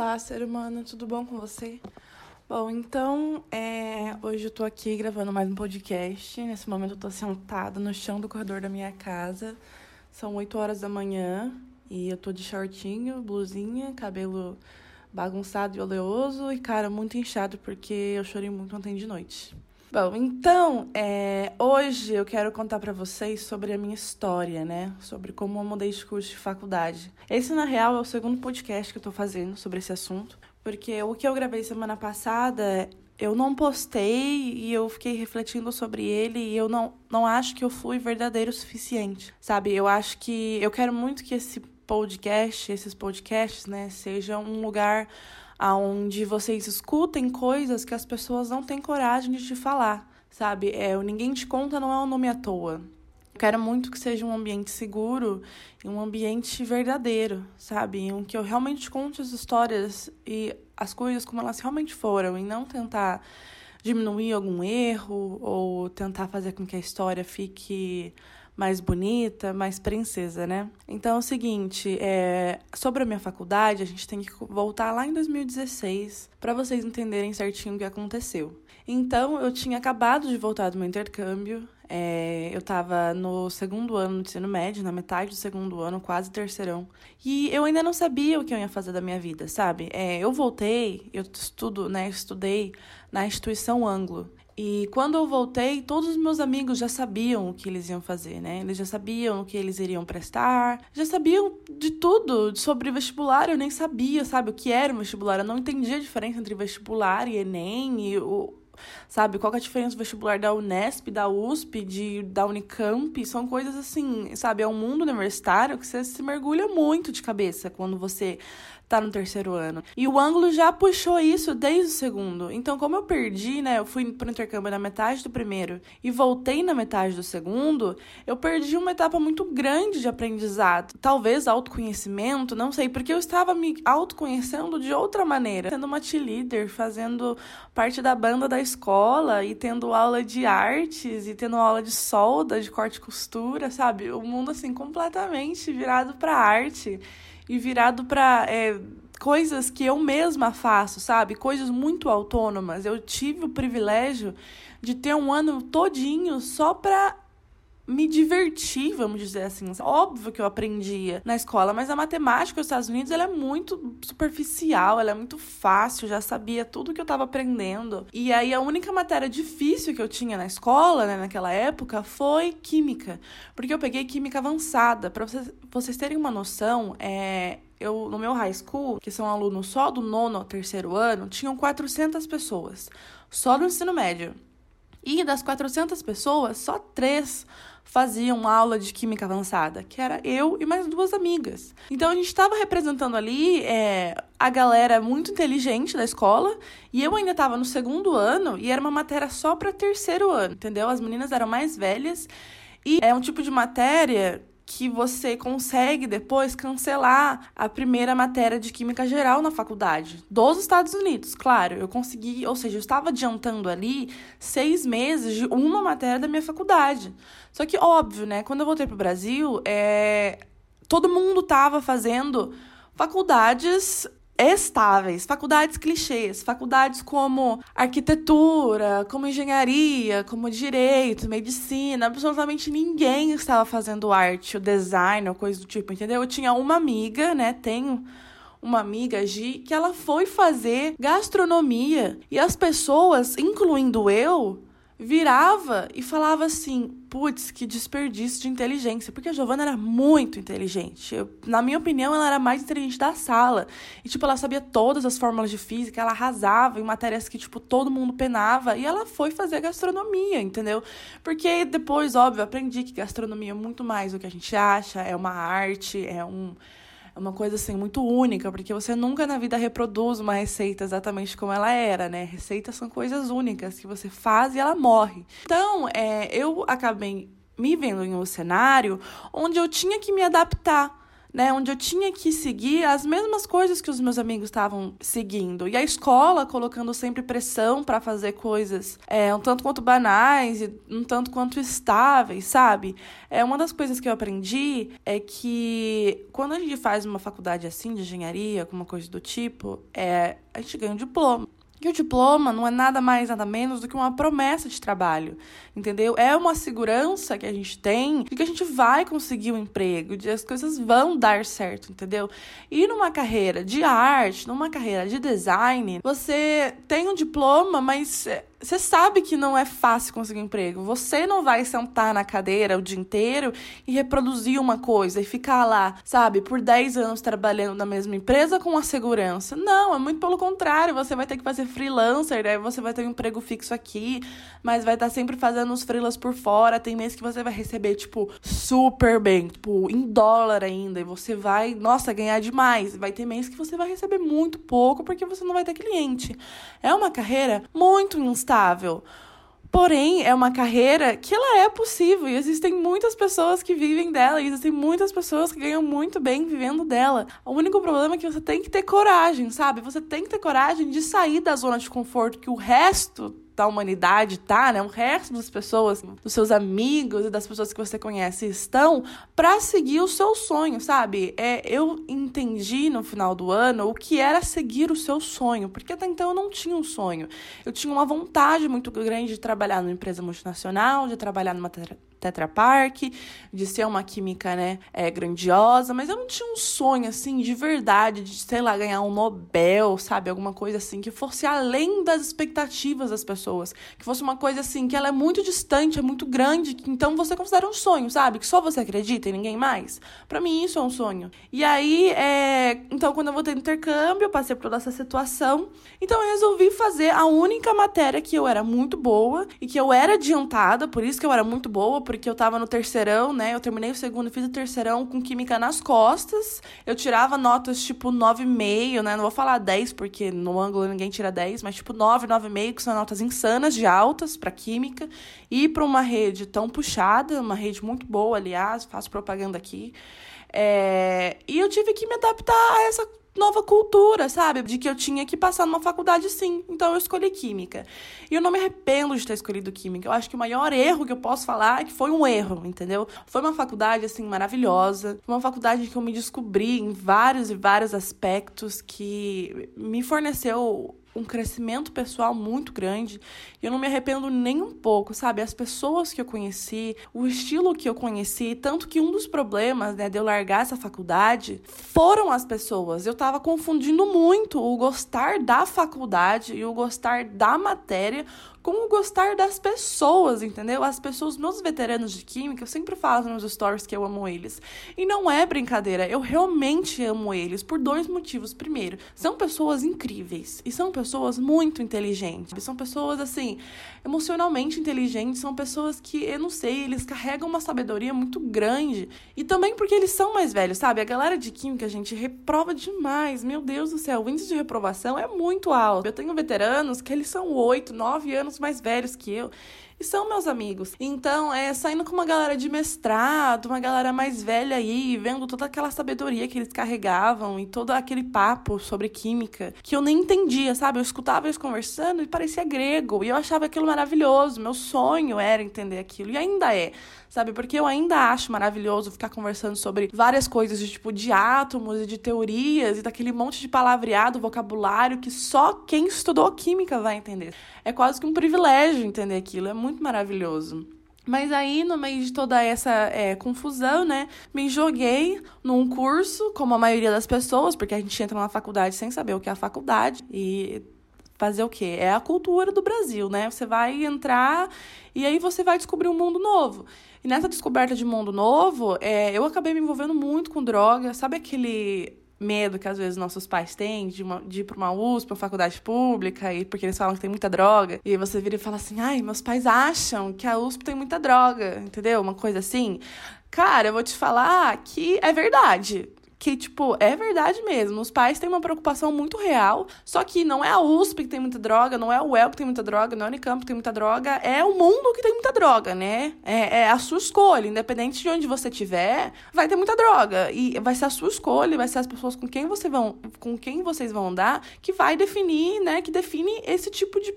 Olá, ser humano, tudo bom com você? Bom, então, é, hoje eu tô aqui gravando mais um podcast. Nesse momento eu tô sentada no chão do corredor da minha casa. São 8 horas da manhã e eu tô de shortinho, blusinha, cabelo bagunçado e oleoso e cara muito inchado porque eu chorei muito ontem de noite. Bom, então, é, hoje eu quero contar para vocês sobre a minha história, né? Sobre como eu mudei de curso de faculdade. Esse, na real, é o segundo podcast que eu tô fazendo sobre esse assunto, porque o que eu gravei semana passada eu não postei e eu fiquei refletindo sobre ele e eu não, não acho que eu fui verdadeiro o suficiente, sabe? Eu acho que eu quero muito que esse podcast, esses podcasts, né, sejam um lugar onde vocês escutem coisas que as pessoas não têm coragem de te falar, sabe? É, o Ninguém Te Conta não é um nome à toa. Eu quero muito que seja um ambiente seguro e um ambiente verdadeiro, sabe? Em que eu realmente conte as histórias e as coisas como elas realmente foram e não tentar diminuir algum erro ou tentar fazer com que a história fique mais bonita, mais princesa, né? Então é o seguinte, é, sobre a minha faculdade, a gente tem que voltar lá em 2016 para vocês entenderem certinho o que aconteceu. Então eu tinha acabado de voltar do meu intercâmbio, é, eu estava no segundo ano do ensino médio, na metade do segundo ano, quase terceirão. E eu ainda não sabia o que eu ia fazer da minha vida, sabe? É, eu voltei, eu estudo, né? Estudei na instituição Anglo. E quando eu voltei, todos os meus amigos já sabiam o que eles iam fazer, né? Eles já sabiam o que eles iriam prestar, já sabiam de tudo sobre vestibular. Eu nem sabia, sabe, o que era um vestibular. Eu não entendia a diferença entre vestibular e Enem e o, sabe? Qual é a diferença do vestibular da Unesp, da USP, de, da Unicamp? São coisas assim, sabe? É um mundo universitário que você se mergulha muito de cabeça quando você tá no terceiro ano. E o ângulo já puxou isso desde o segundo. Então, como eu perdi, né? Eu fui pro intercâmbio na metade do primeiro e voltei na metade do segundo, eu perdi uma etapa muito grande de aprendizado. Talvez autoconhecimento, não sei, porque eu estava me autoconhecendo de outra maneira. Sendo uma leader, fazendo parte da banda da escola e tendo aula de artes e tendo aula de solda, de corte e costura, sabe? O mundo, assim, completamente virado pra arte e virado para é, coisas que eu mesma faço, sabe? Coisas muito autônomas. Eu tive o privilégio de ter um ano todinho só para me divertir, vamos dizer assim. Óbvio que eu aprendia na escola, mas a matemática nos Estados Unidos ela é muito superficial, ela é muito fácil, já sabia tudo que eu estava aprendendo. E aí a única matéria difícil que eu tinha na escola, né, naquela época, foi química, porque eu peguei química avançada. Para vocês, vocês terem uma noção, é, eu no meu high school, que são alunos só do nono ao terceiro ano, tinham 400 pessoas, só do ensino médio. E das 400 pessoas, só três faziam aula de química avançada, que era eu e mais duas amigas. Então a gente estava representando ali é, a galera muito inteligente da escola e eu ainda estava no segundo ano e era uma matéria só para terceiro ano, entendeu? As meninas eram mais velhas e é um tipo de matéria que você consegue depois cancelar a primeira matéria de Química Geral na faculdade. Dos Estados Unidos, claro. Eu consegui, ou seja, eu estava adiantando ali seis meses de uma matéria da minha faculdade. Só que, óbvio, né? Quando eu voltei para o Brasil, é... todo mundo estava fazendo faculdades estáveis, faculdades clichês, faculdades como arquitetura, como engenharia, como direito, medicina, absolutamente ninguém estava fazendo arte, ou design, ou coisa do tipo, entendeu? Eu tinha uma amiga, né, tenho uma amiga, Gi, que ela foi fazer gastronomia e as pessoas, incluindo eu, virava e falava assim: putz, que desperdício de inteligência. Porque a Giovana era muito inteligente. Eu, na minha opinião, ela era mais inteligente da sala. E, tipo, ela sabia todas as fórmulas de física, ela arrasava em matérias que, tipo, todo mundo penava. E ela foi fazer gastronomia, entendeu? Porque depois, óbvio, aprendi que gastronomia é muito mais do que a gente acha, é uma arte, é um uma coisa assim muito única, porque você nunca na vida reproduz uma receita exatamente como ela era, né? Receitas são coisas únicas que você faz e ela morre. Então, é, eu acabei me vendo em um cenário onde eu tinha que me adaptar né? Onde eu tinha que seguir as mesmas coisas que os meus amigos estavam seguindo. E a escola colocando sempre pressão para fazer coisas é, um tanto quanto banais e um tanto quanto estáveis, sabe? É uma das coisas que eu aprendi é que quando a gente faz uma faculdade assim de engenharia, alguma coisa do tipo, é, a gente ganha um diploma. E o diploma não é nada mais, nada menos do que uma promessa de trabalho, entendeu? É uma segurança que a gente tem de que a gente vai conseguir um emprego, de as coisas vão dar certo, entendeu? E numa carreira de arte, numa carreira de design, você tem um diploma, mas você sabe que não é fácil conseguir um emprego. Você não vai sentar na cadeira o dia inteiro e reproduzir uma coisa e ficar lá, sabe, por 10 anos trabalhando na mesma empresa com a segurança. Não, é muito pelo contrário. Você vai ter que fazer freelancer, aí você vai ter um emprego fixo aqui, mas vai estar sempre fazendo os freelas por fora. Tem mês que você vai receber, tipo, super bem, tipo, em dólar ainda. E você vai, nossa, ganhar demais. Vai ter mês que você vai receber muito pouco porque você não vai ter cliente. É uma carreira muito instável estável. Porém, é uma carreira que ela é possível e existem muitas pessoas que vivem dela e existem muitas pessoas que ganham muito bem vivendo dela. O único problema é que você tem que ter coragem, sabe? Você tem que ter coragem de sair da zona de conforto que o resto da humanidade tá, né? O resto das pessoas, dos seus amigos e das pessoas que você conhece estão para seguir o seu sonho, sabe? É, eu entendi no final do ano o que era seguir o seu sonho, porque até então eu não tinha um sonho. Eu tinha uma vontade muito grande de trabalhar numa empresa multinacional, de trabalhar numa Tetra Pak, de ser uma química, né, é, grandiosa, mas eu não tinha um sonho, assim, de verdade, de, sei lá, ganhar um Nobel, sabe? Alguma coisa assim, que fosse além das expectativas das pessoas. Que fosse uma coisa, assim, que ela é muito distante, é muito grande, que então você considera um sonho, sabe? Que só você acredita e ninguém mais. Para mim, isso é um sonho. E aí, é... então, quando eu voltei no intercâmbio, eu passei por toda essa situação. Então, eu resolvi fazer a única matéria que eu era muito boa e que eu era adiantada, por isso que eu era muito boa, porque eu tava no terceirão, né? Eu terminei o segundo, fiz o terceirão com química nas costas. Eu tirava notas tipo 9,5, né? Não vou falar 10, porque no ângulo ninguém tira 10, mas tipo 9, 9,5, que são notas insanas de altas para química. E para uma rede tão puxada, uma rede muito boa, aliás, faço propaganda aqui. É... E eu tive que me adaptar a essa nova cultura, sabe? De que eu tinha que passar numa faculdade sim. Então eu escolhi química. E eu não me arrependo de ter escolhido química. Eu acho que o maior erro que eu posso falar é que foi um erro, entendeu? Foi uma faculdade assim maravilhosa, uma faculdade que eu me descobri em vários e vários aspectos que me forneceu um crescimento pessoal muito grande e eu não me arrependo nem um pouco, sabe? As pessoas que eu conheci, o estilo que eu conheci, tanto que um dos problemas, né, de eu largar essa faculdade foram as pessoas. Eu tava confundindo muito o gostar da faculdade e o gostar da matéria com o gostar das pessoas, entendeu? As pessoas, meus veteranos de química, eu sempre falo nos stories que eu amo eles. E não é brincadeira, eu realmente amo eles por dois motivos. Primeiro, são pessoas incríveis e são pessoas muito inteligentes. São pessoas, assim, emocionalmente inteligentes, são pessoas que, eu não sei, eles carregam uma sabedoria muito grande. E também porque eles são mais velhos, sabe? A galera de química, gente, reprova demais. Meu Deus do céu, o índice de reprovação é muito alto. Eu tenho veteranos que eles são oito, nove anos mais velhos que eu e são meus amigos. Então, é saindo com uma galera de mestrado, uma galera mais velha aí, vendo toda aquela sabedoria que eles carregavam e todo aquele papo sobre química que eu nem entendia, sabe? Eu escutava eles conversando e parecia grego e eu achava aquilo maravilhoso. Meu sonho era entender aquilo e ainda é sabe? Porque eu ainda acho maravilhoso ficar conversando sobre várias coisas, de, tipo, de átomos e de teorias e daquele monte de palavreado, vocabulário que só quem estudou química vai entender. É quase que um privilégio entender aquilo, é muito maravilhoso. Mas aí, no meio de toda essa é, confusão, né, me joguei num curso, como a maioria das pessoas, porque a gente entra na faculdade sem saber o que é a faculdade. E fazer o quê? É a cultura do Brasil, né? Você vai entrar e aí você vai descobrir um mundo novo. E nessa descoberta de mundo novo, é, eu acabei me envolvendo muito com droga. Sabe aquele medo que às vezes nossos pais têm de, uma, de ir para uma USP, uma faculdade pública, e porque eles falam que tem muita droga, e você vira e fala assim: ai, meus pais acham que a USP tem muita droga, entendeu? Uma coisa assim. Cara, eu vou te falar que é verdade que, tipo, é verdade mesmo. Os pais têm uma preocupação muito real, só que não é a USP que tem muita droga, não é o UEL que tem muita droga, não é o Unicamp que tem muita droga, é o mundo que tem muita droga, né? É, é a sua escolha, independente de onde você estiver, vai ter muita droga. E vai ser a sua escolha, vai ser as pessoas com quem você vão, com quem vocês vão andar, que vai definir, né? Que define esse tipo de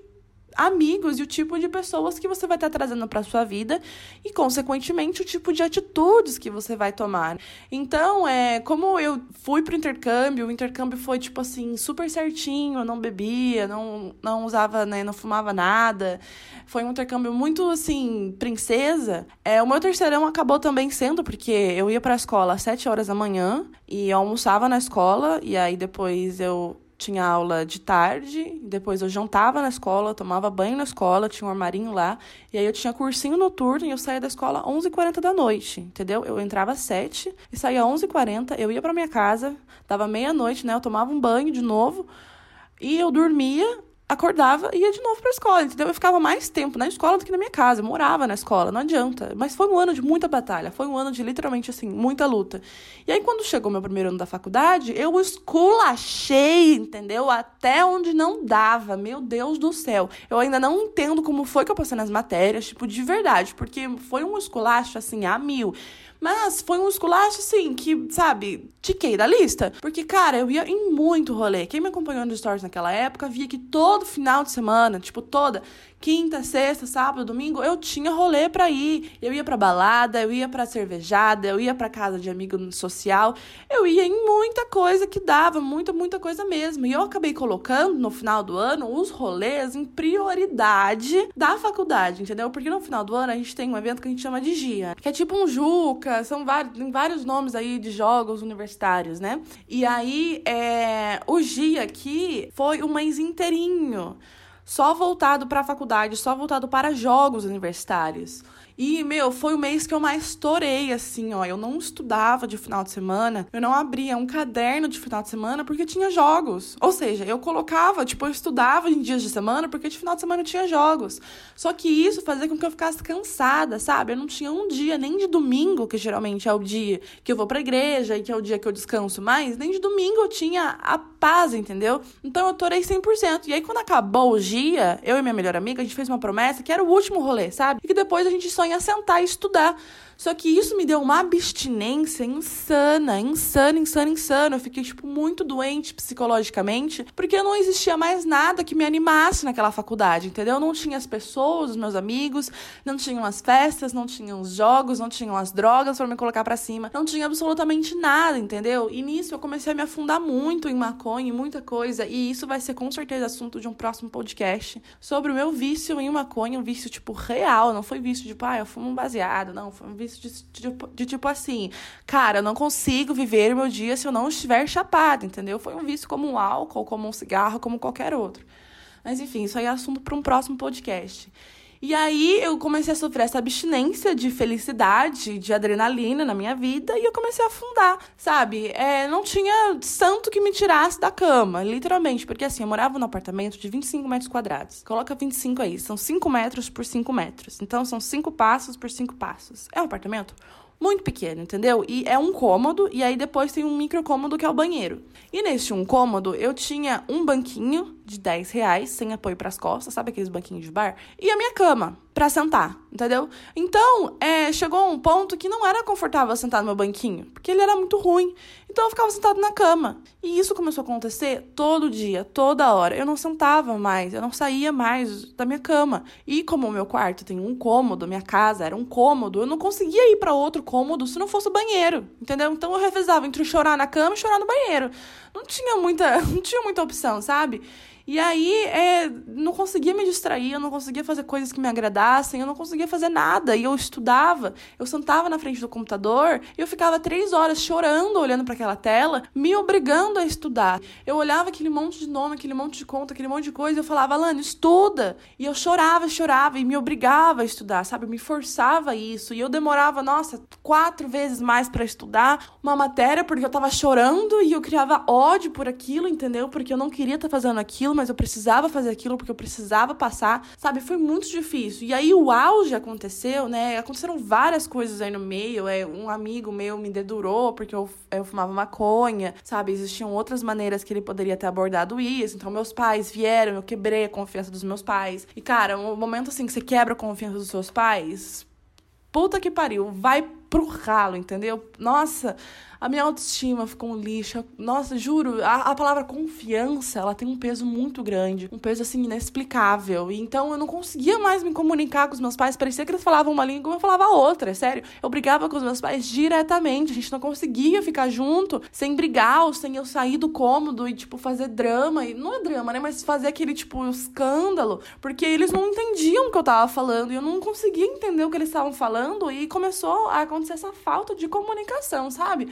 amigos e o tipo de pessoas que você vai estar trazendo para sua vida e consequentemente o tipo de atitudes que você vai tomar. Então, é, como eu fui pro intercâmbio, o intercâmbio foi tipo assim, super certinho, eu não bebia, não não usava, né, não fumava nada. Foi um intercâmbio muito assim, princesa. É, o meu terceirão acabou também sendo porque eu ia para a escola às 7 horas da manhã e almoçava na escola e aí depois eu tinha aula de tarde, depois eu jantava na escola, tomava banho na escola, tinha um armarinho lá, e aí eu tinha cursinho noturno e eu saía da escola às 11h40 da noite, entendeu? Eu entrava às 7 e saía às 11h40, eu ia para minha casa, dava meia-noite, né? Eu tomava um banho de novo e eu dormia acordava e ia de novo pra escola, entendeu? Eu ficava mais tempo na escola do que na minha casa. Eu morava na escola, não adianta. Mas foi um ano de muita batalha, foi um ano de literalmente assim, muita luta. E aí, quando chegou meu primeiro ano da faculdade, eu esculachei, entendeu? Até onde não dava. Meu Deus do céu. Eu ainda não entendo como foi que eu passei nas matérias, tipo, de verdade, porque foi um esculacho assim, a mil. Mas foi um esculacho, assim, que, sabe, tiquei da lista. Porque, cara, eu ia em muito rolê. Quem me acompanhou nos stories naquela época via que todo final de semana, tipo, toda, quinta, sexta, sábado, domingo, eu tinha rolê pra ir. Eu ia pra balada, eu ia pra cervejada, eu ia pra casa de amigo social. Eu ia em muita coisa que dava, muita, muita coisa mesmo. E eu acabei colocando no final do ano os rolês em prioridade da faculdade, entendeu? Porque no final do ano a gente tem um evento que a gente chama de GIA, que é tipo um Juca, são vários, tem vários nomes aí de jogos universitários, né? E aí, é, o GIA aqui foi um mês inteirinho só voltado para a faculdade, só voltado para jogos universitários. E, meu, foi o mês que eu mais estourei, assim, ó. Eu não estudava de final de semana, eu não abria um caderno de final de semana porque tinha jogos. Ou seja, eu colocava, tipo, eu estudava em dias de semana porque de final de semana tinha jogos. Só que isso fazia com que eu ficasse cansada, sabe? Eu não tinha um dia, nem de domingo, que geralmente é o dia que eu vou pra igreja e que é o dia que eu descanso mais, nem de domingo eu tinha a paz, entendeu? Então eu torei 100%. E aí, quando acabou o dia, eu e minha melhor amiga, a gente fez uma promessa que era o último rolê, sabe? E que depois a gente ia sentar e estudar. Só que isso me deu uma abstinência insana, insana, insana, insana. Eu fiquei, tipo, muito doente psicologicamente, porque não existia mais nada que me animasse naquela faculdade, entendeu? Não tinha as pessoas, os meus amigos, não tinham as festas, não tinham os jogos, não tinham as drogas para me colocar para cima, não tinha absolutamente nada, entendeu? E nisso eu comecei a me afundar muito em maconha, em muita coisa, e isso vai ser com certeza assunto de um próximo podcast sobre o meu vício em maconha, um vício, tipo, real, não foi vício tipo, ah, eu fumo um baseado, não, foi um vício de, de, de, tipo assim, cara, eu não consigo viver o meu dia se eu não estiver chapado, entendeu? Foi um vício como um álcool, como um cigarro, como qualquer outro. Mas enfim, isso aí é assunto para um próximo podcast. E aí eu comecei a sofrer essa abstinência de felicidade, de adrenalina na minha vida, e eu comecei a afundar, sabe? É, não tinha santo que me tirasse da cama, literalmente, porque assim, eu morava num apartamento de 25 metros quadrados. Coloca 25 aí, são 5 metros por 5 metros. Então são 5 passos por 5 passos. É um apartamento muito pequeno, entendeu? E é um cômodo, e aí depois tem um micro cômodo que é o banheiro. E neste um cômodo, eu tinha um banquinho de 10 reais, sem apoio para as costas, sabe aqueles banquinhos de bar? E a minha cama para sentar, entendeu? Então, é, chegou um ponto que não era confortável sentar no meu banquinho, porque ele era muito ruim. Então eu ficava sentado na cama. E isso começou a acontecer todo dia, toda hora. Eu não sentava mais, eu não saía mais da minha cama. E como o meu quarto tem um cômodo, minha casa era um cômodo, eu não conseguia ir para outro cômodo se não fosse o banheiro, entendeu? Então eu revezava entre chorar na cama e chorar no banheiro. Não tinha muita, não tinha muita opção, sabe? E aí, é, não conseguia me distrair, eu não conseguia fazer coisas que me agradassem, eu não conseguia fazer nada. E eu estudava, eu sentava na frente do computador e eu ficava três horas chorando, olhando para aquela tela, me obrigando a estudar. Eu olhava aquele monte de nome, aquele monte de conta, aquele monte de coisa, e eu falava, Alane, estuda! E eu chorava, chorava e me obrigava a estudar, sabe? Eu me forçava isso. E eu demorava, nossa, quatro vezes mais para estudar uma matéria porque eu tava chorando e eu criava ódio por aquilo, entendeu? Porque eu não queria estar tá fazendo aquilo aquilo, mas eu precisava fazer aquilo porque eu precisava passar, sabe? Foi muito difícil. E aí o auge aconteceu, né? Aconteceram várias coisas aí no meio. É, um amigo meu me dedurou porque eu, eu fumava maconha, sabe? Existiam outras maneiras que ele poderia ter abordado isso. Então, meus pais vieram, eu quebrei a confiança dos meus pais. E, cara, um momento assim que você quebra a confiança dos seus pais, puta que pariu, vai pro ralo, entendeu? Nossa, a minha autoestima ficou um lixo. Nossa, juro, a, a, palavra confiança, ela tem um peso muito grande, um peso assim inexplicável. Então eu não conseguia mais me comunicar com os meus pais, parecia que eles falavam uma língua e eu falava outra, é sério. Eu brigava com os meus pais diretamente, a gente não conseguia ficar junto sem brigar ou sem eu sair do cômodo e tipo fazer drama, e não é drama, né, mas fazer aquele tipo escândalo, porque eles não entendiam o que eu tava falando e eu não conseguia entender o que eles estavam falando e começou a acontecer essa falta de comunicação, sabe?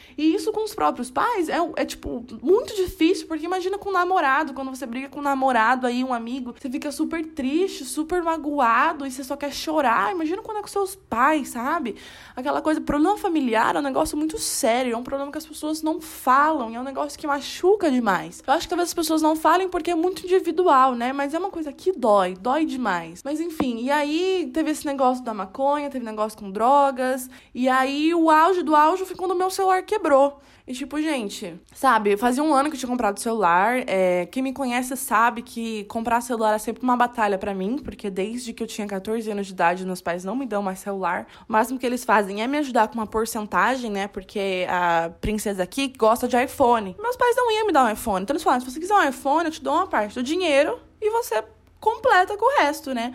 E isso com os próprios pais é, é, tipo, muito difícil, porque imagina com o namorado, quando você briga com um namorado aí, um amigo, você fica super triste, super magoado e você só quer chorar. Imagina quando é com seus pais, sabe? Aquela coisa, problema familiar é um negócio muito sério, é um problema que as pessoas não falam, é um negócio que machuca demais. Eu acho que talvez as pessoas não falem porque é muito individual, né? Mas é uma coisa que dói, dói demais. Mas enfim, e aí teve esse negócio da maconha, teve negócio com drogas, e aí o auge do auge foi quando o meu celular quebrou quebrou. E tipo, gente, sabe, fazia um ano que eu tinha comprado celular. É, quem me conhece sabe que comprar celular é sempre uma batalha para mim, porque desde que eu tinha 14 anos de idade, meus pais não me dão mais celular. O máximo que eles fazem é me ajudar com uma porcentagem, né? Porque a princesa aqui gosta de iPhone. Meus pais não iam me dar um iPhone. Então eles falaram: se você quiser um iPhone, eu te dou uma parte do dinheiro e você completa com o resto, né?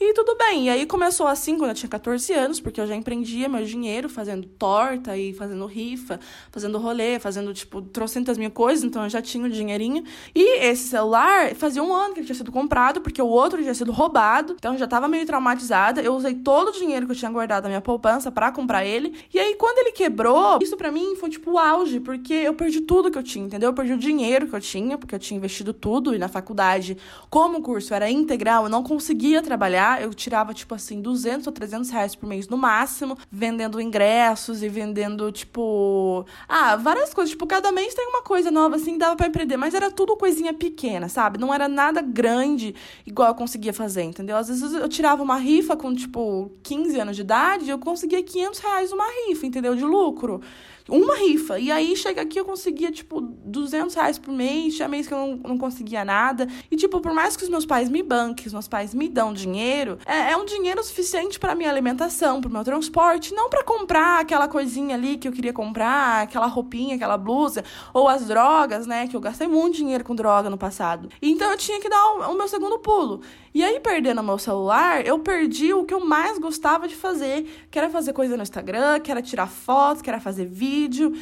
E tudo bem. E aí começou assim quando eu tinha 14 anos, porque eu já empreendia meu dinheiro fazendo torta e fazendo rifa, fazendo rolê, fazendo, tipo, trocentas mil coisas, então eu já tinha o dinheirinho. E esse celular fazia um ano que ele tinha sido comprado, porque o outro tinha sido roubado, então eu já tava meio traumatizada. Eu usei todo o dinheiro que eu tinha guardado da minha poupança para comprar ele. E aí, quando ele quebrou, isso para mim foi tipo o auge, porque eu perdi tudo que eu tinha, entendeu? Eu perdi o dinheiro que eu tinha, porque eu tinha investido tudo, e na faculdade, como o curso era integral, eu não conseguia trabalhar eu tirava, tipo assim, 200 ou 300 reais por mês no máximo, vendendo ingressos e vendendo, tipo. Ah, várias coisas. Tipo, cada mês tem uma coisa nova, assim, dava para empreender, mas era tudo coisinha pequena, sabe? Não era nada grande igual eu conseguia fazer, entendeu? Às vezes eu tirava uma rifa com, tipo, 15 anos de idade eu conseguia 500 reais uma rifa, entendeu? De lucro uma rifa. E aí chega aqui eu conseguia, tipo, 200 reais por mês. Tinha mês que eu não, não conseguia nada. E, tipo, por mais que os meus pais me banquem, os meus pais me dão dinheiro, é, é um dinheiro suficiente para minha alimentação, pro meu transporte, não para comprar aquela coisinha ali que eu queria comprar, aquela roupinha, aquela blusa, ou as drogas, né? Que eu gastei muito dinheiro com droga no passado. Então eu tinha que dar o, o meu segundo pulo. E aí, perdendo meu celular, eu perdi o que eu mais gostava de fazer, que era fazer coisa no Instagram, que era tirar fotos, que era fazer vídeo.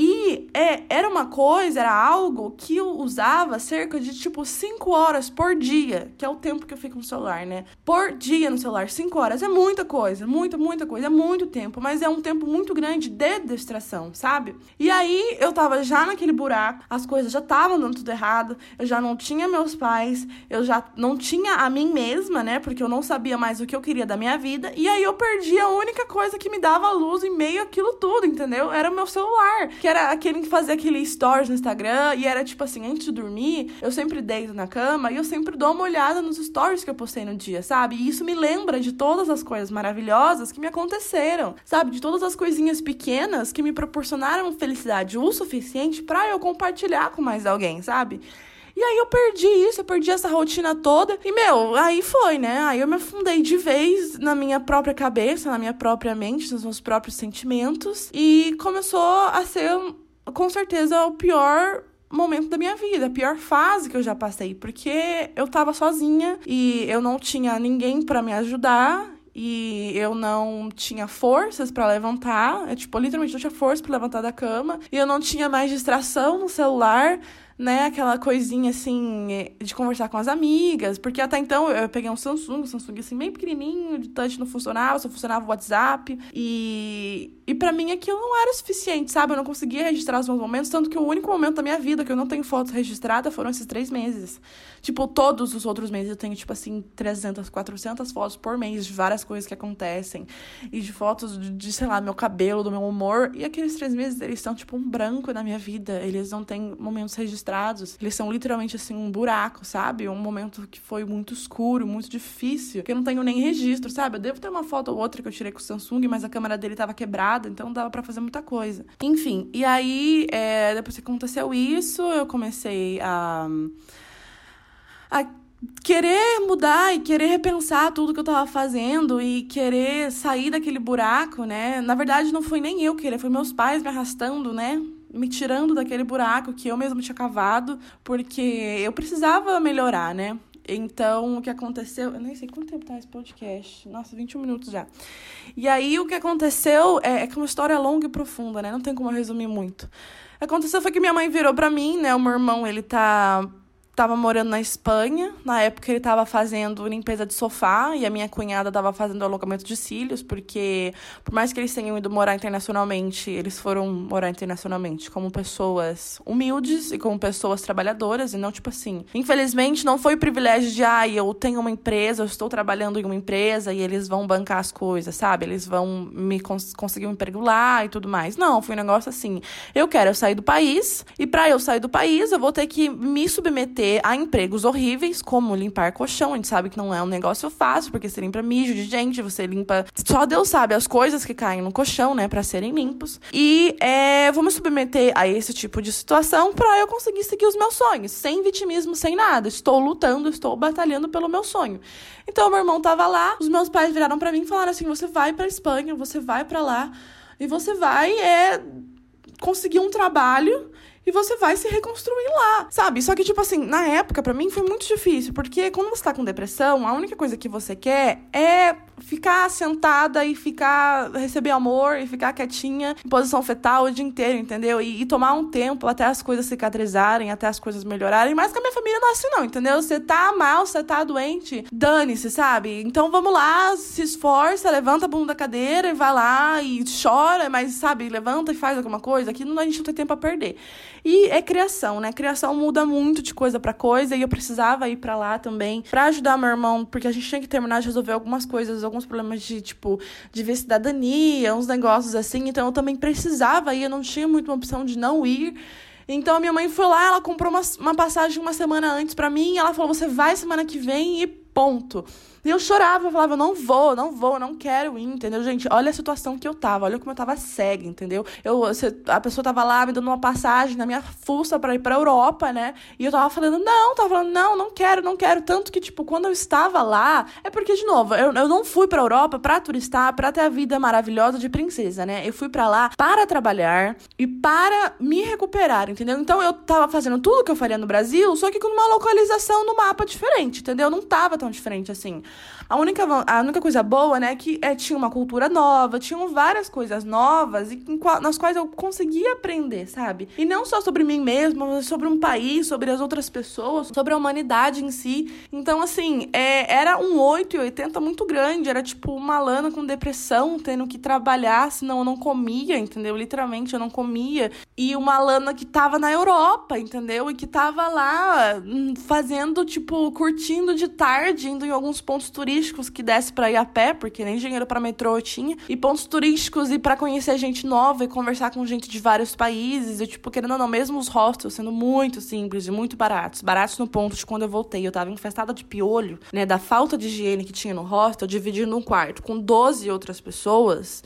E é, era uma coisa, era algo que eu usava cerca de tipo 5 horas por dia, que é o tempo que eu fico no celular, né? Por dia no celular, 5 horas é muita coisa, muita, muita coisa, é muito tempo, mas é um tempo muito grande de distração, sabe? E aí eu tava já naquele buraco, as coisas já estavam dando tudo errado, eu já não tinha meus pais, eu já não tinha a mim mesma, né? Porque eu não sabia mais o que eu queria da minha vida, e aí eu perdi a única coisa que me dava luz em meio àquilo tudo, entendeu? Era o meu celular. Que que era aquele que fazia aquele stories no Instagram e era tipo assim, antes de dormir, eu sempre deito na cama e eu sempre dou uma olhada nos stories que eu postei no dia, sabe? E isso me lembra de todas as coisas maravilhosas que me aconteceram, sabe? De todas as coisinhas pequenas que me proporcionaram felicidade o suficiente para eu compartilhar com mais alguém, sabe? E aí eu perdi isso, eu perdi essa rotina toda. E, meu, aí foi, né? Aí eu me afundei de vez na minha própria cabeça, na minha própria mente, nos meus próprios sentimentos. E começou a ser, com certeza, o pior momento da minha vida, a pior fase que eu já passei, porque eu tava sozinha e eu não tinha ninguém para me ajudar e eu não tinha forças para levantar, é tipo, literalmente não tinha força para levantar da cama, e eu não tinha mais distração no celular né, aquela coisinha assim de conversar com as amigas, porque até então eu peguei um Samsung, um Samsung assim bem pequenininho, de touch não funcionava, só funcionava o WhatsApp e E para mim aquilo não era suficiente, sabe? Eu não conseguia registrar os meus momentos, tanto que o único momento da minha vida que eu não tenho foto registrada foram esses três meses. Tipo, todos os outros meses eu tenho, tipo assim, 300, 400 fotos por mês de várias coisas que acontecem. E de fotos de, de sei lá, meu cabelo, do meu humor. E aqueles três meses, eles são, tipo, um branco na minha vida. Eles não têm momentos registrados. Eles são literalmente, assim, um buraco, sabe? Um momento que foi muito escuro, muito difícil. Que eu não tenho nem registro, sabe? Eu devo ter uma foto ou outra que eu tirei com o Samsung, mas a câmera dele tava quebrada, então dava para fazer muita coisa. Enfim, e aí, é, depois que aconteceu isso, eu comecei a a querer mudar e querer repensar tudo que eu tava fazendo e querer sair daquele buraco, né? Na verdade, não foi nem eu querer, foi meus pais me arrastando, né? Me tirando daquele buraco que eu mesmo tinha cavado, porque eu precisava melhorar, né? Então, o que aconteceu. Eu nem sei quanto tempo tá esse podcast. Nossa, 21 minutos já. E aí, o que aconteceu é, é que é uma história longa e profunda, né? Não tem como eu resumir muito. Aconteceu foi que minha mãe virou para mim, né? O meu irmão, ele tá estava morando na Espanha. Na época ele estava fazendo limpeza de sofá e a minha cunhada estava fazendo alongamento de cílios, porque por mais que eles tenham ido morar internacionalmente, eles foram morar internacionalmente como pessoas humildes e como pessoas trabalhadoras e não tipo assim. Infelizmente não foi o privilégio de ah, eu tenho uma empresa, eu estou trabalhando em uma empresa e eles vão bancar as coisas, sabe? Eles vão me cons conseguir um emprego lá e tudo mais. Não, foi um negócio assim. Eu quero sair do país e para eu sair do país, eu vou ter que me submeter a empregos horríveis, como limpar colchão. A gente sabe que não é um negócio fácil, porque você limpa mijo de gente, você limpa. Só Deus sabe as coisas que caem no colchão, né, para serem limpos. E é, vou me submeter a esse tipo de situação para eu conseguir seguir os meus sonhos, sem vitimismo, sem nada. Estou lutando, estou batalhando pelo meu sonho. Então, meu irmão tava lá, os meus pais viraram para mim e falaram assim: você vai para Espanha, você vai para lá e você vai é, conseguir um trabalho e você vai se reconstruir lá, sabe? Só que, tipo assim, na época, para mim foi muito difícil, porque quando você tá com depressão, a única coisa que você quer é ficar sentada e ficar, receber amor e ficar quietinha em posição fetal o dia inteiro, entendeu? E, e tomar um tempo até as coisas cicatrizarem, até as coisas melhorarem. Mas com a minha família não é assim, não, entendeu? Você tá mal, você tá doente, dane-se, sabe? Então vamos lá, se esforça, levanta a bunda da cadeira e vai lá e chora, mas, sabe, levanta e faz alguma coisa. Aqui não, a gente não tem tempo a perder. E é criação, né? Criação muda muito de coisa para coisa e eu precisava ir para lá também para ajudar meu irmão, porque a gente tinha que terminar de resolver algumas coisas, alguns problemas de tipo de ver cidadania, uns negócios assim. Então eu também precisava ir, eu não tinha muita opção de não ir. Então a minha mãe foi lá, ela comprou uma, uma passagem uma semana antes para mim, e ela falou: "Você vai semana que vem e ponto". E eu chorava, eu falava, não vou, não vou, não quero ir, entendeu? Gente, olha a situação que eu tava, olha como eu tava cega, entendeu? Eu, a pessoa tava lá me dando uma passagem na minha fuça pra ir pra Europa, né? E eu tava falando, não, tava falando, não, não quero, não quero. Tanto que, tipo, quando eu estava lá, é porque, de novo, eu, eu não fui pra Europa pra turistar, pra ter a vida maravilhosa de princesa, né? Eu fui pra lá para trabalhar e para me recuperar, entendeu? Então eu tava fazendo tudo que eu faria no Brasil, só que com uma localização no mapa diferente, entendeu? Não tava tão diferente assim. A única, a única coisa boa, né, é que é, tinha uma cultura nova, tinham várias coisas novas e nas quais eu conseguia aprender, sabe? E não só sobre mim mesma, mas sobre um país, sobre as outras pessoas, sobre a humanidade em si. Então, assim, é, era um 8 e 80 muito grande, era tipo uma lana com depressão, tendo que trabalhar, senão eu não comia, entendeu? Literalmente eu não comia. E uma lana que tava na Europa, entendeu? E que tava lá hum, fazendo, tipo, curtindo de tarde, indo em alguns pontos turísticos que desse para ir a pé, porque nem dinheiro para metrô eu tinha, e pontos turísticos e para conhecer gente nova e conversar com gente de vários países, e tipo, querendo ou não, mesmo os hostels sendo muito simples e muito baratos, baratos no ponto de quando eu voltei, eu tava infestada de piolho, né, da falta de higiene que tinha no hostel, dividindo um quarto com 12 outras pessoas.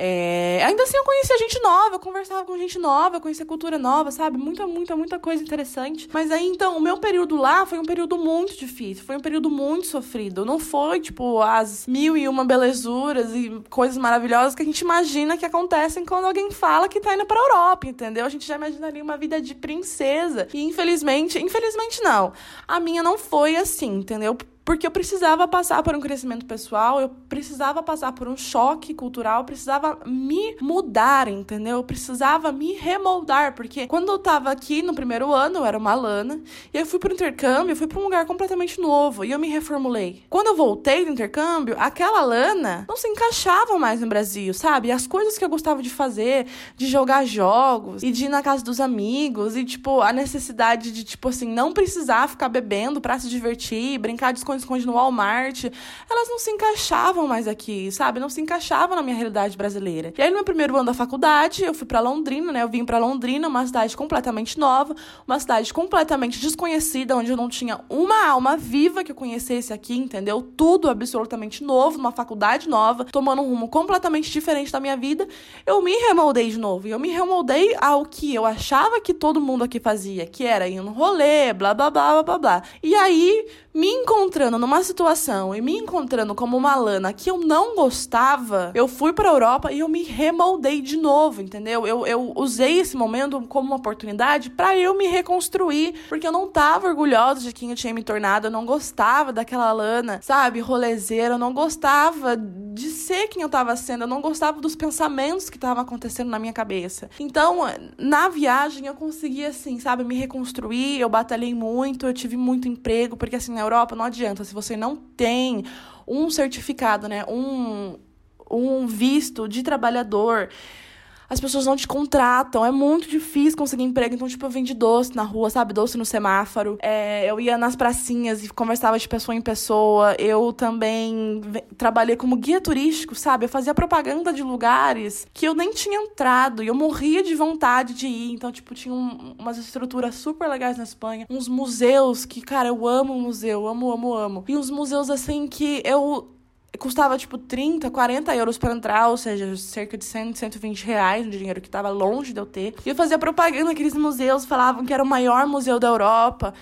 É... Ainda assim, eu conhecia gente nova, eu conversava com gente nova, eu conhecia cultura nova, sabe? Muita, muita, muita coisa interessante. Mas aí, então, o meu período lá foi um período muito difícil, foi um período muito sofrido. Não foi, tipo, as mil e uma belezuras e coisas maravilhosas que a gente imagina que acontecem quando alguém fala que tá indo pra Europa, entendeu? A gente já imaginaria uma vida de princesa. E infelizmente, infelizmente não. A minha não foi assim, entendeu? Porque eu precisava passar por um crescimento pessoal, eu precisava passar por um choque cultural, precisava me mudar, entendeu? Eu precisava me remoldar, porque quando eu tava aqui no primeiro ano, eu era uma Lana, e eu fui pro intercâmbio, eu fui para um lugar completamente novo, e eu me reformulei. Quando eu voltei do intercâmbio, aquela Lana não se encaixava mais no Brasil, sabe? As coisas que eu gostava de fazer, de jogar jogos, e de ir na casa dos amigos, e, tipo, a necessidade de, tipo assim, não precisar ficar bebendo para se divertir, brincar de esconde-esconde no Walmart, elas não se encaixavam mais aqui, sabe? Não se encaixavam na minha realidade brasileira. E aí, no meu primeiro ano da faculdade, eu fui para Londrina, né? Eu vim para Londrina, uma cidade completamente nova, uma cidade completamente desconhecida, onde eu não tinha uma alma viva que eu conhecesse aqui, entendeu? Tudo absolutamente novo, uma faculdade nova, tomando um rumo completamente diferente da minha vida. Eu me remoldei de novo. E eu me remoldei ao que eu achava que todo mundo aqui fazia, que era ir no rolê, blá blá blá blá blá. E aí, me encontrando numa situação e me encontrando como uma Lana que eu não gostava, eu fui pra Europa e eu me remoldei de novo, entendeu? Eu, eu usei esse momento como uma oportunidade para eu me reconstruir, porque eu não tava orgulhosa de quem eu tinha me tornado, eu não gostava daquela Lana, sabe, rolezeira, eu não gostava de ser quem eu tava sendo, eu não gostava dos pensamentos que estavam acontecendo na minha cabeça. Então, na viagem eu consegui assim, sabe, me reconstruir, eu batalhei muito, eu tive muito emprego, porque assim, na Europa não adianta, se você não tem um certificado, né, um, um visto de trabalhador, as pessoas não te contratam. É muito difícil conseguir emprego. Então, tipo, eu vendi doce na rua, sabe? Doce no semáforo. É, eu ia nas pracinhas e conversava de pessoa em pessoa. Eu também trabalhei como guia turístico, sabe? Eu fazia propaganda de lugares que eu nem tinha entrado. E eu morria de vontade de ir. Então, tipo, tinha um, umas estruturas super legais na Espanha. Uns museus que, cara, eu amo museu. Amo, amo, amo. E uns museus, assim, que eu custava tipo 30, 40 euros para entrar, ou seja, cerca de 100, 120 reais, um dinheiro que estava longe de eu ter. E eu fazia propaganda naqueles museus, falavam que era o maior museu da Europa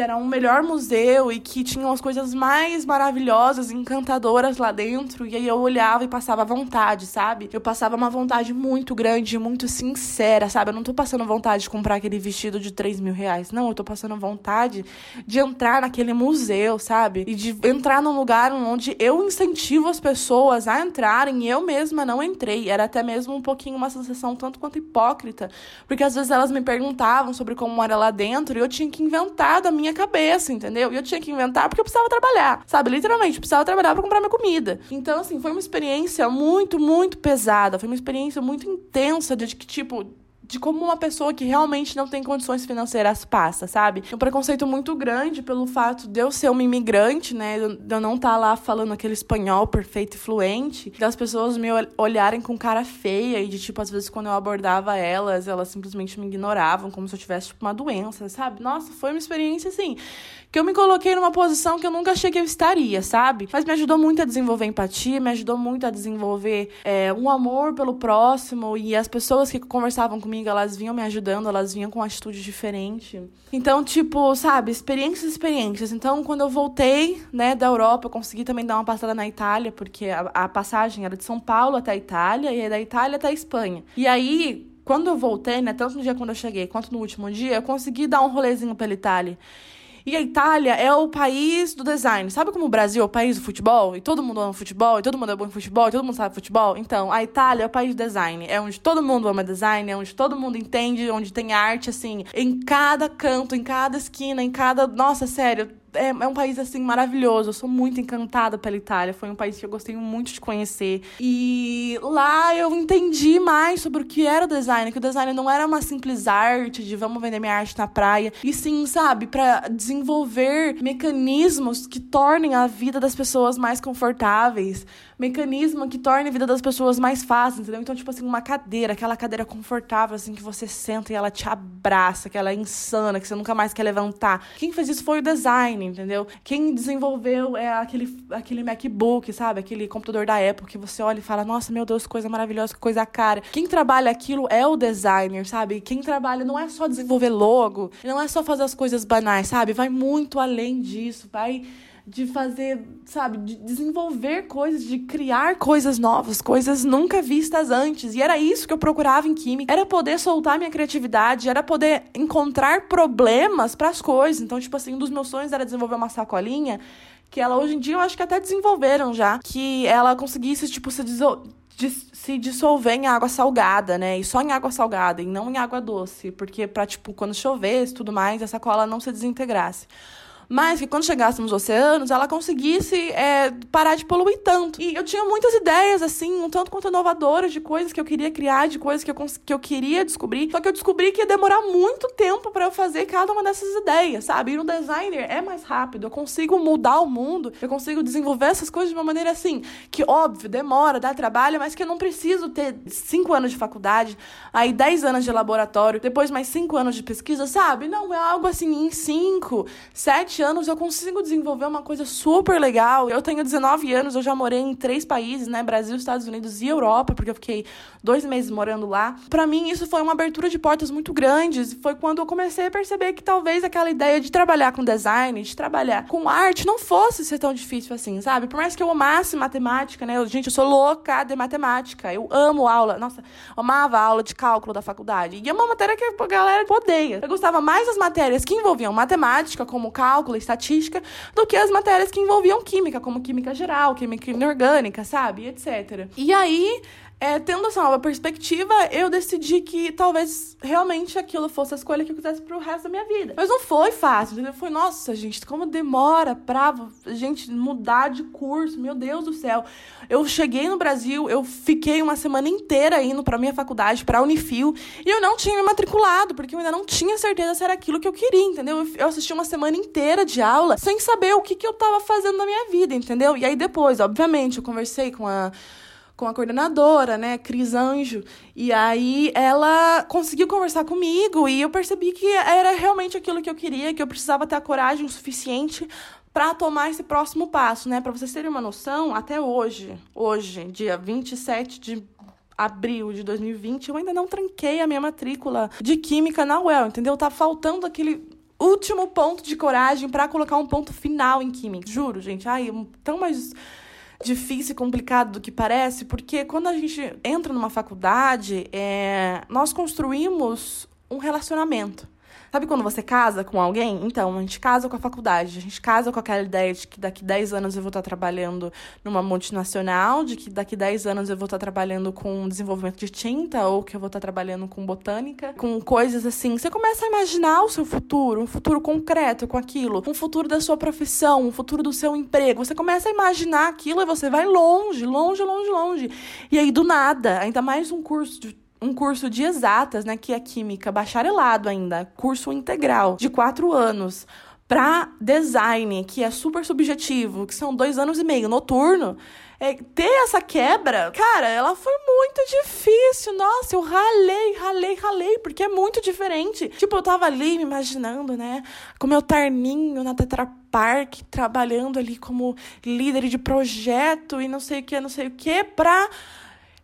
que era um melhor museu e que tinha as coisas mais maravilhosas, encantadoras lá dentro. E aí eu olhava e passava vontade, sabe? Eu passava uma vontade muito grande, muito sincera, sabe? Eu não tô passando vontade de comprar aquele vestido de 3 mil reais. Não, eu tô passando vontade de entrar naquele museu, sabe? E de entrar num lugar onde eu incentivo as pessoas a entrarem e eu mesma não entrei. Era até mesmo um pouquinho uma sensação tanto quanto hipócrita. Porque às vezes elas me perguntavam sobre como era lá dentro e eu tinha que inventar da minha cabeça, entendeu? E eu tinha que inventar porque eu precisava trabalhar, sabe? Literalmente, eu precisava trabalhar para comprar minha comida. Então, assim, foi uma experiência muito, muito pesada. Foi uma experiência muito intensa de que, tipo, de como uma pessoa que realmente não tem condições financeiras passa, sabe? Um preconceito muito grande pelo fato de eu ser uma imigrante, né? De eu não estar tá lá falando aquele espanhol perfeito e fluente, das pessoas me olharem com cara feia e de tipo, às vezes quando eu abordava elas, elas simplesmente me ignoravam como se eu tivesse tipo uma doença, sabe? Nossa, foi uma experiência assim que eu me coloquei numa posição que eu nunca achei que eu estaria, sabe? Mas me ajudou muito a desenvolver empatia, me ajudou muito a desenvolver é, um amor pelo próximo e as pessoas que conversavam comigo, elas vinham me ajudando, elas vinham com atitude diferente. Então, tipo, sabe, experiências, experiências. Então, quando eu voltei, né, da Europa, eu consegui também dar uma passada na Itália, porque a, a passagem era de São Paulo até a Itália e da Itália até a Espanha. E aí, quando eu voltei, né, tanto no dia quando eu cheguei quanto no último dia, eu consegui dar um rolezinho pela Itália. E a Itália é o país do design. Sabe como o Brasil é o país do futebol? E todo mundo ama futebol, e todo mundo é bom em futebol, e todo mundo sabe futebol? Então, a Itália é o país do design. É onde todo mundo ama design, é onde todo mundo entende, onde tem arte, assim, em cada canto, em cada esquina, em cada. Nossa, sério, é, é, um país assim maravilhoso. Eu sou muito encantada pela Itália. Foi um país que eu gostei muito de conhecer. E lá eu entendi mais sobre o que era o design, que o design não era uma simples arte de vamos vender minha arte na praia, e sim, sabe, para desenvolver mecanismos que tornem a vida das pessoas mais confortáveis, mecanismo que torne a vida das pessoas mais fácil, entendeu? Então, tipo assim, uma cadeira, aquela cadeira confortável, assim, que você senta e ela te abraça, que ela é insana, que você nunca mais quer levantar. Quem fez isso foi o design, entendeu? Quem desenvolveu é aquele, aquele MacBook, sabe? Aquele computador da Apple que você olha e fala, nossa, meu Deus, que coisa maravilhosa, que coisa cara. Quem trabalha aquilo é o designer, sabe? Quem trabalha não é só desenvolver logo, não é só fazer as coisas banais, sabe? Vai muito além disso, vai de fazer, sabe, de desenvolver coisas, de criar coisas novas, coisas nunca vistas antes. E era isso que eu procurava em química, era poder soltar minha criatividade, era poder encontrar problemas para as coisas. Então, tipo assim, um dos meus sonhos era desenvolver uma sacolinha que ela hoje em dia eu acho que até desenvolveram já, que ela conseguisse tipo se se dissolver em água salgada, né? E só em água salgada e não em água doce, porque para tipo quando chovesse, tudo mais, essa cola não se desintegrasse mas que quando chegássemos aos oceanos, ela conseguisse é, parar de poluir tanto. E eu tinha muitas ideias, assim, um tanto quanto inovadoras de coisas que eu queria criar, de coisas que eu, que eu queria descobrir. Só que eu descobri que ia demorar muito tempo para eu fazer cada uma dessas ideias, sabe? E no designer é mais rápido, eu consigo mudar o mundo, eu consigo desenvolver essas coisas de uma maneira assim, que óbvio, demora, dá trabalho, mas que eu não preciso ter cinco anos de faculdade, aí dez anos de laboratório, depois mais cinco anos de pesquisa, sabe? Não, é algo assim, em cinco, sete anos eu consigo desenvolver uma coisa super legal. Eu tenho 19 anos, eu já morei em três países, né? Brasil, Estados Unidos e Europa, porque eu fiquei dois meses morando lá. Para mim, isso foi uma abertura de portas muito grandes. Foi quando eu comecei a perceber que talvez aquela ideia de trabalhar com design, de trabalhar com arte, não fosse ser tão difícil assim, sabe? Por mais que eu amasse matemática, né? Eu, gente, eu sou louca de matemática. Eu amo aula. Nossa, amava a aula de cálculo da faculdade. E é uma matéria que a galera odeia. Eu gostava mais das matérias que envolviam matemática, como cálculo cálculo, estatística, do que as matérias que envolviam química, como química geral, química inorgânica, sabe? Etc. E aí, é, tendo essa nova perspectiva, eu decidi que talvez realmente aquilo fosse a escolha que eu quisesse pro resto da minha vida. Mas não foi fácil, entendeu? Foi, nossa, gente, como demora pra gente mudar de curso, meu Deus do céu. Eu cheguei no Brasil, eu fiquei uma semana inteira indo pra minha faculdade, pra Unifil, e eu não tinha me matriculado, porque eu ainda não tinha certeza se era aquilo que eu queria, entendeu? Eu assisti uma semana inteira de aula sem saber o que, que eu tava fazendo na minha vida, entendeu? E aí depois, obviamente, eu conversei com a com a coordenadora, né, Cris Anjo. E aí ela conseguiu conversar comigo e eu percebi que era realmente aquilo que eu queria, que eu precisava ter a coragem o suficiente para tomar esse próximo passo, né? Para vocês terem uma noção, até hoje, hoje, dia 27 de abril de 2020, eu ainda não tranquei a minha matrícula de química na UEL, entendeu? Tá faltando aquele último ponto de coragem para colocar um ponto final em química. Juro, gente. Ai, tão mais difícil e complicado do que parece, porque quando a gente entra numa faculdade, é, nós construímos um relacionamento. Sabe quando você casa com alguém? Então, a gente casa com a faculdade, a gente casa com aquela ideia de que daqui 10 anos eu vou estar trabalhando numa multinacional, de que daqui 10 anos eu vou estar trabalhando com desenvolvimento de tinta, ou que eu vou estar trabalhando com botânica, com coisas assim. Você começa a imaginar o seu futuro, um futuro concreto com aquilo, um futuro da sua profissão, um futuro do seu emprego. Você começa a imaginar aquilo e você vai longe, longe, longe, longe. E aí, do nada, ainda mais um curso de um curso de exatas, né, que é química, bacharelado ainda, curso integral de quatro anos, para design, que é super subjetivo, que são dois anos e meio noturno. É, ter essa quebra, cara, ela foi muito difícil. Nossa, eu ralei, ralei, ralei, porque é muito diferente. Tipo, eu tava ali me imaginando, né, com meu terninho na Tetra Park, trabalhando ali como líder de projeto e não sei o que, não sei o que, pra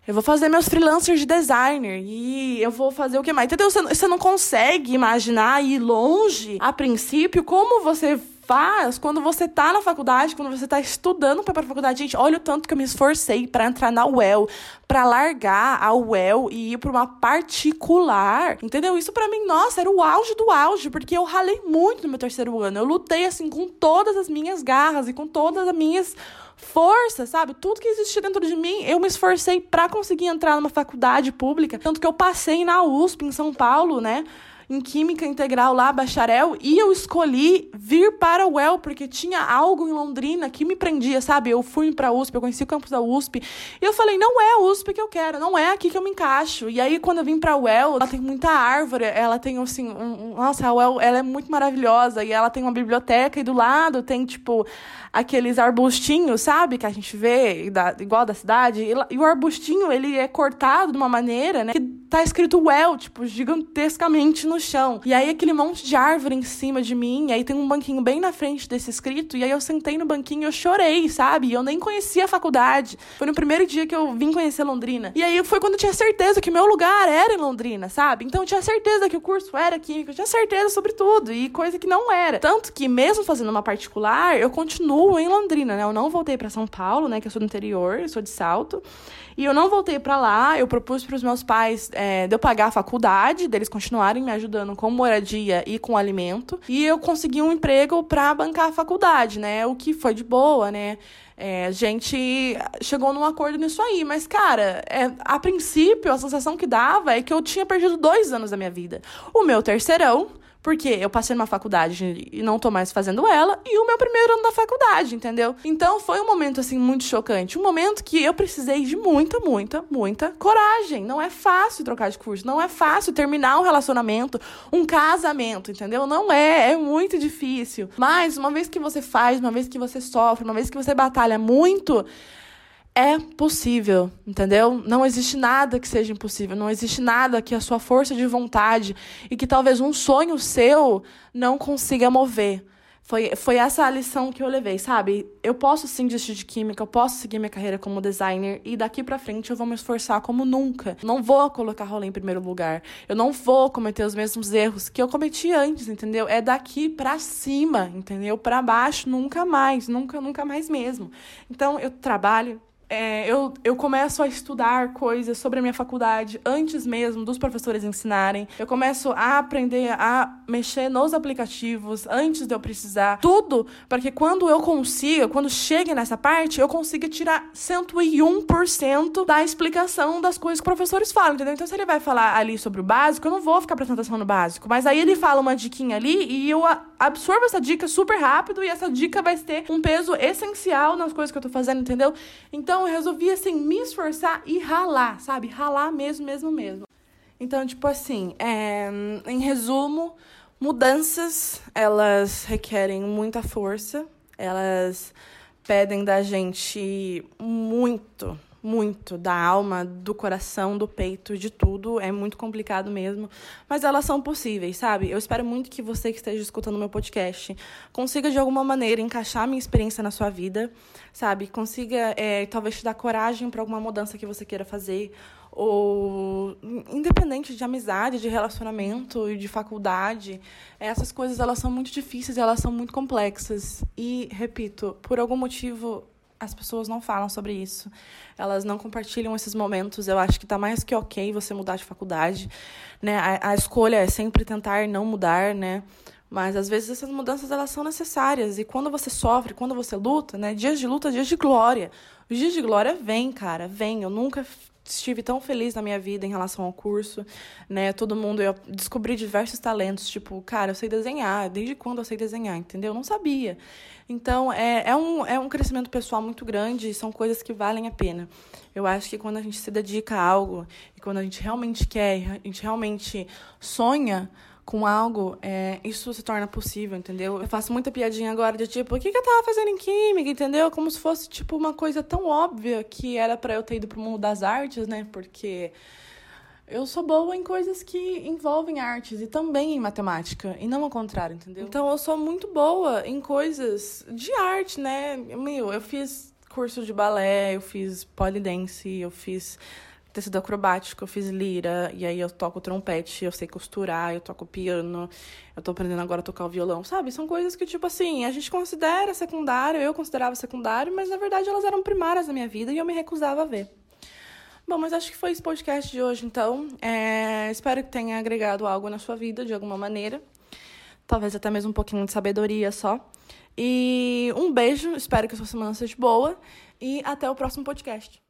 eu vou fazer meus freelancers de designer e eu vou fazer o que mais? Entendeu? Você, não consegue imaginar ir longe a princípio como você faz quando você tá na faculdade, quando você tá estudando para a faculdade. Gente, olha o tanto que eu me esforcei para entrar na UEL, para largar a UEL e ir para uma particular. Entendeu? Isso para mim, nossa, era o auge do auge, porque eu ralei muito no meu terceiro ano. Eu lutei assim com todas as minhas garras e com todas as minhas força, sabe? Tudo que existia dentro de mim, eu me esforcei para conseguir entrar numa faculdade pública, tanto que eu passei na USP em São Paulo, né? Em Química Integral lá, bacharel, e eu escolhi vir para o UEL, porque tinha algo em Londrina que me prendia, sabe? Eu fui para a USP, eu conheci o campus da USP, e eu falei, não é a USP que eu quero, não é aqui que eu me encaixo. E aí, quando eu vim para a UEL, ela tem muita árvore, ela tem, assim, um, nossa, a UEL, ela é muito maravilhosa, e ela tem uma biblioteca, e do lado tem, tipo, aqueles arbustinhos, sabe? Que a gente vê, da, igual da cidade, e, e o arbustinho, ele é cortado de uma maneira, né? Que tá escrito well, tipo, gigantescamente no chão. E aí aquele monte de árvore em cima de mim, aí tem um banquinho bem na frente desse escrito, e aí eu sentei no banquinho e eu chorei, sabe? Eu nem conhecia a faculdade. Foi no primeiro dia que eu vim conhecer Londrina. E aí foi quando eu tinha certeza que meu lugar era em Londrina, sabe? Então eu tinha certeza que o curso era química, eu tinha certeza sobre tudo, e coisa que não era. Tanto que mesmo fazendo uma particular, eu continuo em Londrina, né? Eu não voltei para São Paulo, né, que eu sou do interior, eu sou de Salto. E eu não voltei para lá, eu propus para os meus pais é, de eu pagar a faculdade, deles continuarem me ajudando com moradia e com alimento. E eu consegui um emprego para bancar a faculdade, né? O que foi de boa, né? É, a gente chegou num acordo nisso aí, mas, cara, é, a princípio, a sensação que dava é que eu tinha perdido dois anos da minha vida. O meu terceirão, porque eu passei numa faculdade e não tô mais fazendo ela, e o meu primeiro ano da faculdade, entendeu? Então foi um momento, assim, muito chocante. Um momento que eu precisei de muita, muita, muita coragem. Não é fácil trocar de curso, não é fácil terminar um relacionamento, um casamento, entendeu? Não é, é muito difícil. Mas uma vez que você faz, uma vez que você sofre, uma vez que você batalha muito, é possível, entendeu? Não existe nada que seja impossível, não existe nada que a sua força de vontade e que talvez um sonho seu não consiga mover. Foi, foi essa a lição que eu levei, sabe? Eu posso sim desistir de química, eu posso seguir minha carreira como designer e daqui para frente eu vou me esforçar como nunca. Não vou colocar rolê em primeiro lugar. Eu não vou cometer os mesmos erros que eu cometi antes, entendeu? É daqui para cima, entendeu? Para baixo nunca mais, nunca, nunca mais mesmo. Então eu trabalho, é, eu, eu começo a estudar coisas sobre a minha faculdade antes mesmo dos professores ensinarem. Eu começo a aprender a mexer nos aplicativos antes de eu precisar. Tudo para que quando eu consiga, quando chegue nessa parte, eu consiga tirar 101% da explicação das coisas que os professores falam, entendeu? Então, se ele vai falar ali sobre o básico, eu não vou ficar prestando no básico. Mas aí ele fala uma diquinha ali e eu absorvo essa dica super rápido e essa dica vai ter um peso essencial nas coisas que eu tô fazendo, entendeu? Então, então eu resolvi, assim, me esforçar e ralar, sabe? Ralar mesmo, mesmo, mesmo. Então, tipo assim, é, em resumo, mudanças, elas requerem muita força, elas pedem da gente muito, muito da alma, do coração, do peito, de tudo. É muito complicado mesmo, mas elas são possíveis, sabe? Eu espero muito que você que esteja escutando meu podcast consiga de alguma maneira encaixar minha experiência na sua vida, sabe? Consiga é, talvez te dar coragem para alguma mudança que você queira fazer ou independente de amizade, de relacionamento e de faculdade, essas coisas elas são muito difíceis, elas são muito complexas e repito, por algum motivo as pessoas não falam sobre isso. Elas não compartilham esses momentos. Eu acho que tá mais que ok você mudar de faculdade, né? A, a escolha é sempre tentar não mudar, né? Mas às vezes essas mudanças elas são necessárias e quando você sofre, quando você luta, né? Dias de luta, dias de glória. Os dias de glória vêm, cara, vem. Eu nunca estive tão feliz na minha vida em relação ao curso, né? Todo mundo, eu descobri diversos talentos, tipo, cara, eu sei desenhar, desde quando eu sei desenhar, entendeu? Eu não sabia. Então, é, é, um, é um crescimento pessoal muito grande e são coisas que valem a pena. Eu acho que quando a gente se dedica a algo e quando a gente realmente quer, a gente realmente sonha, com algo, é, isso se torna possível, entendeu? Eu faço muita piadinha agora de tipo, o que, que eu tava fazendo em química, entendeu? Como se fosse, tipo, uma coisa tão óbvia que era para eu ter ido pro mundo das artes, né? Porque eu sou boa em coisas que envolvem artes e também em matemática, e não ao contrário, entendeu? Então eu sou muito boa em coisas de arte, né? Meu, eu fiz curso de balé, eu fiz polidense, eu fiz tecido acrobático, eu fiz lira, e aí eu toco trompete, eu sei costurar, eu toco piano, eu tô aprendendo agora a tocar o violão, sabe? São coisas que, tipo assim, a gente considera secundário, eu considerava secundário, mas na verdade elas eram primárias na minha vida e eu me recusava a ver. Bom, mas acho que foi esse podcast de hoje, então. É... Espero que tenha agregado algo na sua vida, de alguma maneira. Talvez até mesmo um pouquinho de sabedoria só. E um beijo, espero que a sua semana seja boa. E até o próximo podcast.